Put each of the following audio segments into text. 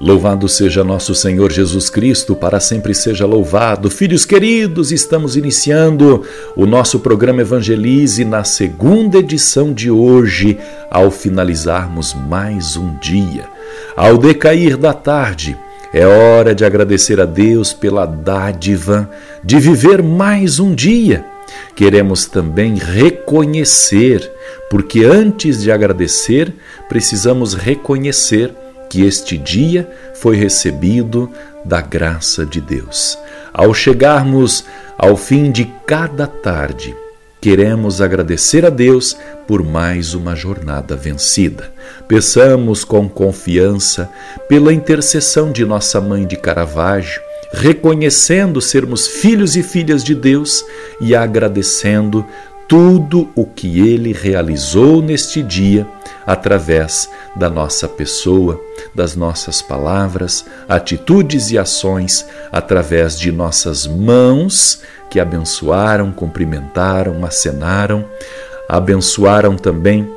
Louvado seja nosso Senhor Jesus Cristo, para sempre seja louvado. Filhos queridos, estamos iniciando o nosso programa Evangelize na segunda edição de hoje, ao finalizarmos mais um dia. Ao decair da tarde, é hora de agradecer a Deus pela dádiva de viver mais um dia. Queremos também reconhecer, porque antes de agradecer, precisamos reconhecer que este dia foi recebido da graça de Deus. Ao chegarmos ao fim de cada tarde, queremos agradecer a Deus por mais uma jornada vencida. Peçamos com confiança pela intercessão de nossa mãe de Caravaggio, reconhecendo sermos filhos e filhas de Deus e agradecendo tudo o que ele realizou neste dia através da nossa pessoa, das nossas palavras, atitudes e ações, através de nossas mãos que abençoaram, cumprimentaram, acenaram, abençoaram também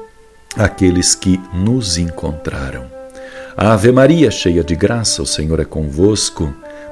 aqueles que nos encontraram. Ave Maria, cheia de graça, o Senhor é convosco.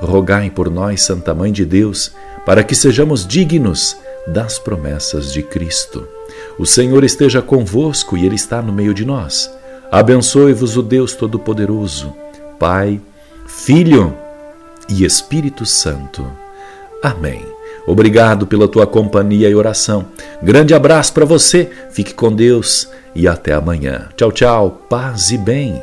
Rogai por nós, Santa Mãe de Deus, para que sejamos dignos das promessas de Cristo. O Senhor esteja convosco e Ele está no meio de nós. Abençoe-vos o Deus Todo-Poderoso, Pai, Filho e Espírito Santo. Amém. Obrigado pela tua companhia e oração. Grande abraço para você, fique com Deus e até amanhã. Tchau, tchau, paz e bem.